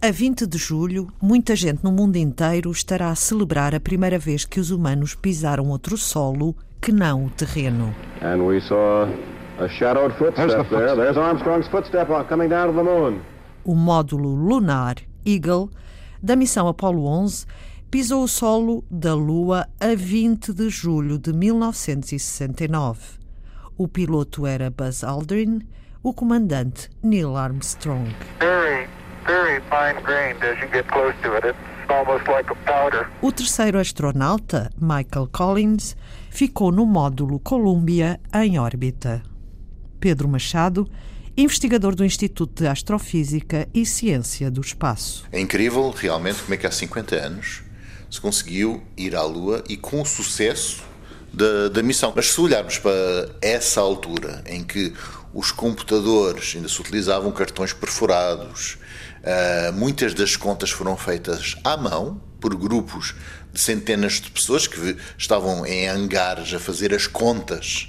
A 20 de julho, muita gente no mundo inteiro estará a celebrar a primeira vez que os humanos pisaram outro solo que não o terreno. And we saw a shadowed footstep there. There's Armstrong's footstep coming down to the moon. O módulo lunar Eagle da missão Apollo 11 pisou o solo da Lua a 20 de julho de 1969. O piloto era Buzz Aldrin, o comandante Neil Armstrong. Very, very fine grained as you get close to it. It's almost like a powder. O terceiro astronauta, Michael Collins, ficou no módulo Columbia em órbita. Pedro Machado, investigador do Instituto de Astrofísica e Ciência do Espaço. É incrível realmente como é que há 50 anos se conseguiu ir à Lua e com o sucesso da, da missão. Mas se olharmos para essa altura em que os computadores ainda se utilizavam cartões perfurados, uh, muitas das contas foram feitas à mão por grupos de centenas de pessoas que estavam em hangares a fazer as contas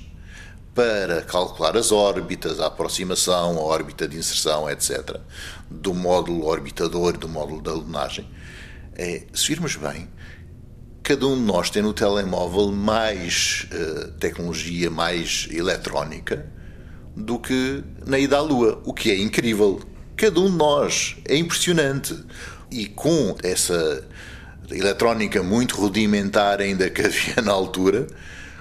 para calcular as órbitas, a aproximação, a órbita de inserção, etc., do módulo orbitador, do módulo da lunagem é, se virmos bem, cada um de nós tem no telemóvel mais uh, tecnologia, mais eletrónica do que na ida à Lua, o que é incrível. Cada um de nós. É impressionante. E com essa eletrónica muito rudimentar ainda que havia na altura,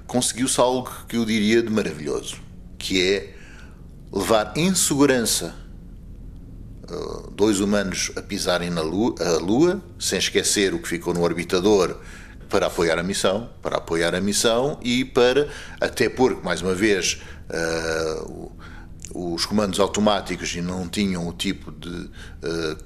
conseguiu-se algo que eu diria de maravilhoso, que é levar em segurança eh, dois humanos a pisarem na lua, a Lua, sem esquecer o que ficou no orbitador para apoiar a missão, para apoiar a missão e para, até porque, mais uma vez, uh, os comandos automáticos não tinham o tipo de uh,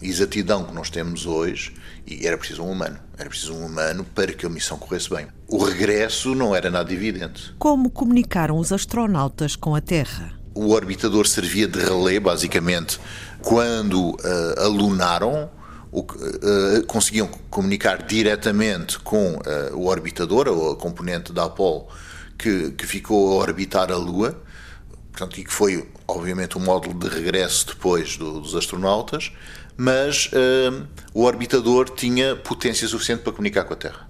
exatidão que nós temos hoje e era preciso um humano. Era preciso um humano para que a missão corresse bem. O regresso não era nada evidente. Como comunicaram os astronautas com a Terra? O orbitador servia de relé, basicamente, quando uh, alunaram, o, uh, conseguiam comunicar diretamente com uh, o orbitador, ou a componente da Apollo, que, que ficou a orbitar a Lua, portanto, e que foi, obviamente, o um módulo de regresso depois do, dos astronautas, mas o orbitador tinha potência suficiente para comunicar com a Terra.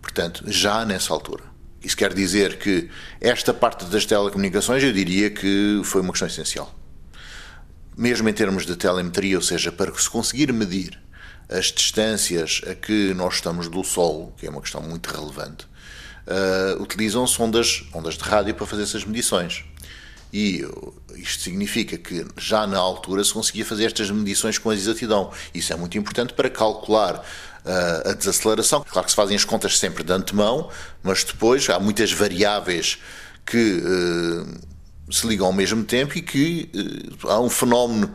Portanto, já nessa altura. Isso quer dizer que esta parte das telecomunicações, eu diria que foi uma questão essencial mesmo em termos de telemetria, ou seja, para se conseguir medir as distâncias a que nós estamos do Sol, que é uma questão muito relevante, uh, utilizam sondas, ondas de rádio para fazer essas medições. E isto significa que já na altura se conseguia fazer estas medições com exatidão. Isso é muito importante para calcular uh, a desaceleração. Claro que se fazem as contas sempre de antemão, mas depois há muitas variáveis que uh, se ligam ao mesmo tempo e que uh, há um fenómeno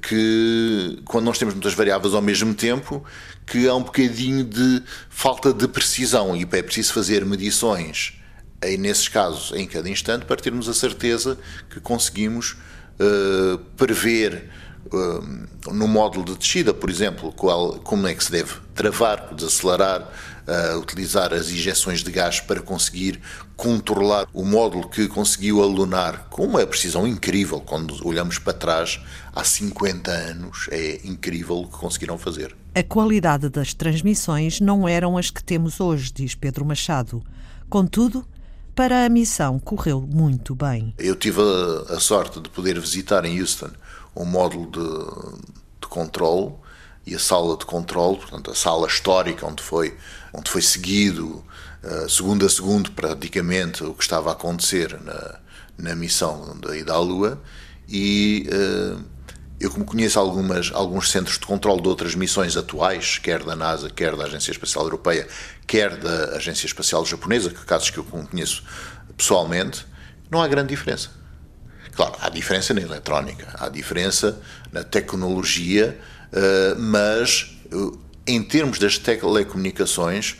que, quando nós temos muitas variáveis ao mesmo tempo, que há um bocadinho de falta de precisão. E é preciso fazer medições, em, nesses casos, em cada instante, para termos a certeza que conseguimos uh, prever uh, no módulo de descida, por exemplo, qual, como é que se deve travar, desacelerar, uh, utilizar as injeções de gás para conseguir controlar o módulo que conseguiu alunar com uma precisão incrível. Quando olhamos para trás, há 50 anos, é incrível o que conseguiram fazer. A qualidade das transmissões não eram as que temos hoje, diz Pedro Machado. Contudo, para a missão correu muito bem. Eu tive a, a sorte de poder visitar em Houston um módulo de, de controle e a sala de controle, portanto a sala histórica onde foi onde foi seguido uh, segundo a segundo praticamente o que estava a acontecer na, na missão da ida à Lua e uh, eu como conheço algumas, alguns centros de controle de outras missões atuais, quer da NASA, quer da Agência Espacial Europeia, quer da Agência Espacial Japonesa, que casos que eu conheço pessoalmente, não há grande diferença. Claro, há diferença na eletrónica, há diferença na tecnologia, mas em termos das telecomunicações,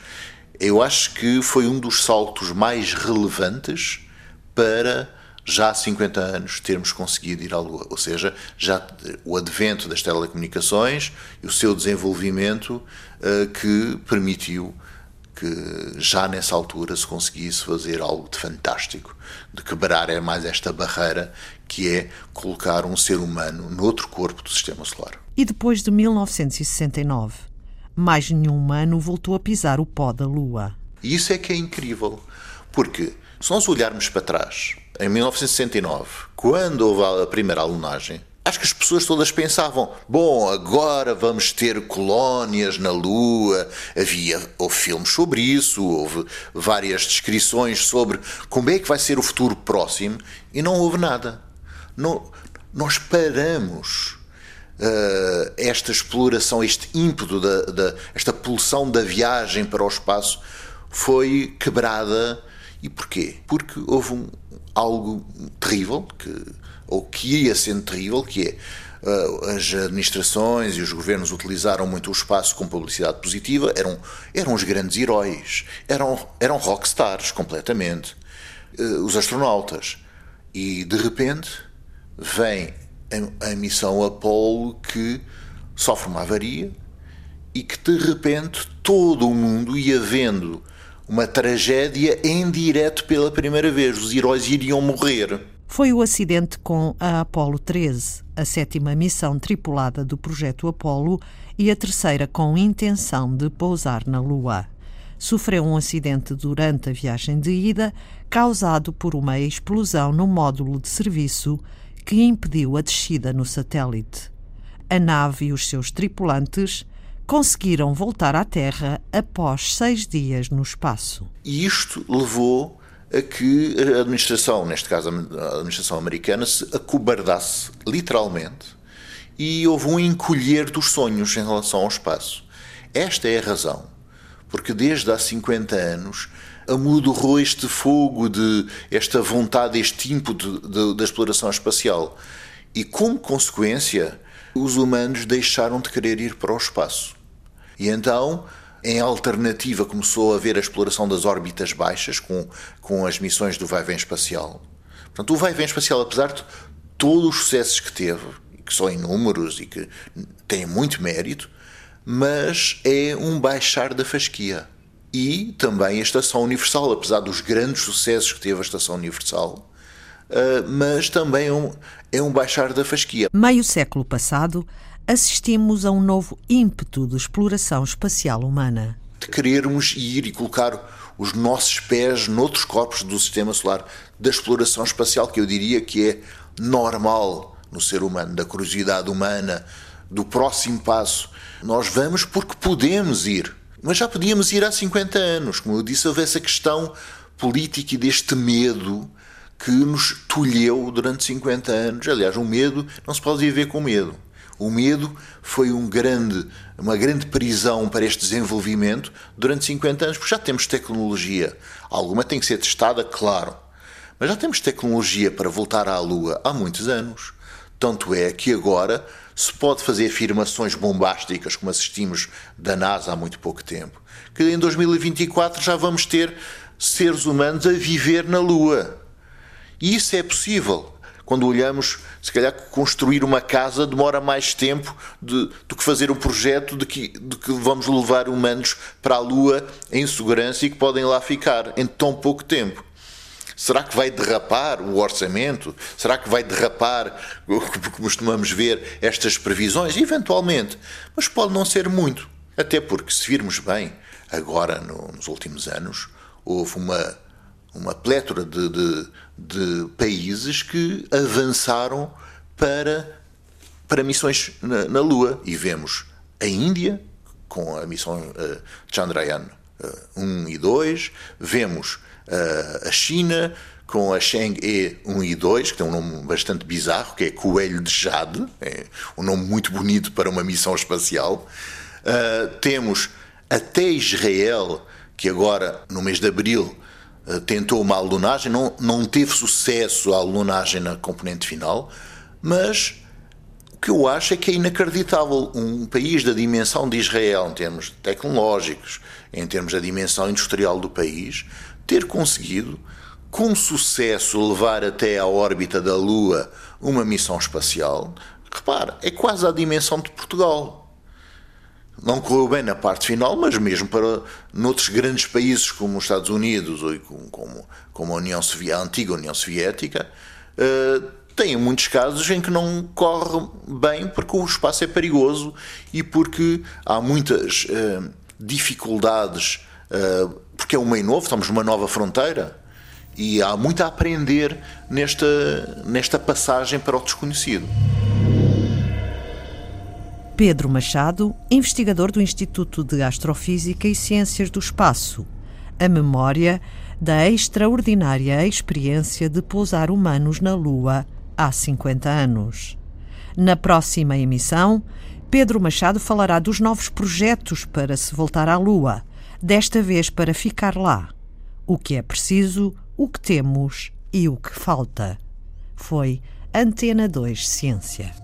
eu acho que foi um dos saltos mais relevantes para já há 50 anos termos conseguido ir à Lua. Ou seja, já o advento das telecomunicações e o seu desenvolvimento uh, que permitiu que já nessa altura se conseguisse fazer algo de fantástico, de quebrar é mais esta barreira que é colocar um ser humano noutro corpo do sistema solar. E depois de 1969, mais nenhum humano voltou a pisar o pó da Lua. E isso é que é incrível, porque se nós olharmos para trás, em 1969, quando houve a primeira alunagem, acho que as pessoas todas pensavam: bom, agora vamos ter colónias na Lua. Havia houve filmes sobre isso, houve várias descrições sobre como é que vai ser o futuro próximo e não houve nada. Nós paramos uh, esta exploração, este ímpeto, da, da, esta pulsão da viagem para o espaço foi quebrada. E porquê? Porque houve um, algo terrível, que, ou que ia sendo terrível, que é uh, as administrações e os governos utilizaram muito o espaço com publicidade positiva, eram, eram os grandes heróis, eram, eram rockstars completamente, uh, os astronautas. E de repente vem a, a missão Apollo que sofre uma avaria e que de repente todo o mundo ia vendo uma tragédia em direto pela primeira vez. Os heróis iriam morrer. Foi o acidente com a Apollo 13, a sétima missão tripulada do projeto Apollo e a terceira com intenção de pousar na Lua. Sofreu um acidente durante a viagem de ida, causado por uma explosão no módulo de serviço que impediu a descida no satélite. A nave e os seus tripulantes conseguiram voltar à Terra após seis dias no espaço. E isto levou a que a administração, neste caso a administração americana, se acobardasse literalmente e houve um encolher dos sonhos em relação ao espaço. Esta é a razão, porque desde há 50 anos amudorrou este fogo de esta vontade, este ímpeto da exploração espacial. E como consequência, os humanos deixaram de querer ir para o espaço. E então, em alternativa, começou a haver a exploração das órbitas baixas com, com as missões do vai-vem espacial. Portanto, o vai-vem espacial, apesar de todos os sucessos que teve, que são inúmeros e que têm muito mérito, mas é um baixar da fasquia. E também a Estação Universal, apesar dos grandes sucessos que teve a Estação Universal, uh, mas também é um, é um baixar da fasquia. Meio século passado, assistimos a um novo ímpeto de exploração espacial humana. De querermos ir e colocar os nossos pés noutros corpos do sistema solar, da exploração espacial, que eu diria que é normal no ser humano, da curiosidade humana, do próximo passo. Nós vamos porque podemos ir, mas já podíamos ir há 50 anos. Como eu disse, houve essa questão política e deste medo que nos tolheu durante 50 anos. Aliás, o medo não se pode viver com medo. O medo foi um grande, uma grande prisão para este desenvolvimento durante 50 anos, porque já temos tecnologia. Alguma tem que ser testada, claro, mas já temos tecnologia para voltar à Lua há muitos anos. Tanto é que agora se pode fazer afirmações bombásticas, como assistimos da NASA há muito pouco tempo, que em 2024 já vamos ter seres humanos a viver na Lua. E isso é possível quando olhamos, se calhar construir uma casa demora mais tempo de, do que fazer um projeto de que, de que vamos levar humanos para a Lua em segurança e que podem lá ficar em tão pouco tempo. Será que vai derrapar o orçamento? Será que vai derrapar, como costumamos ver, estas previsões? Eventualmente. Mas pode não ser muito. Até porque, se virmos bem, agora, no, nos últimos anos, houve uma uma plétora de, de, de países que avançaram para, para missões na, na, Lua. E vemos a Índia, com a missão uh, Chandrayaan uh, 1 e 2, vemos a China com a Chang'e 1 e 2, que tem um nome bastante bizarro, que é Coelho de Jade, é um nome muito bonito para uma missão espacial. Uh, temos até Israel, que agora, no mês de abril, eh, tentou uma alunagem, não, não teve sucesso a alunagem na componente final, mas que eu acho é que é inacreditável um país da dimensão de Israel, em termos tecnológicos, em termos da dimensão industrial do país, ter conseguido, com sucesso, levar até à órbita da Lua uma missão espacial. Repara, é quase a dimensão de Portugal não correu bem na parte final, mas mesmo para noutros grandes países como os Estados Unidos ou como, como a, União Soviética, a antiga União Soviética, uh, tem muitos casos em que não corre bem porque o espaço é perigoso e porque há muitas uh, dificuldades, uh, porque é um meio novo, estamos numa nova fronteira e há muito a aprender nesta, nesta passagem para o desconhecido. Pedro Machado, investigador do Instituto de Astrofísica e Ciências do Espaço. A memória da extraordinária experiência de pousar humanos na Lua há 50 anos. Na próxima emissão, Pedro Machado falará dos novos projetos para se voltar à Lua, desta vez para ficar lá. O que é preciso, o que temos e o que falta. Foi Antena 2 Ciência.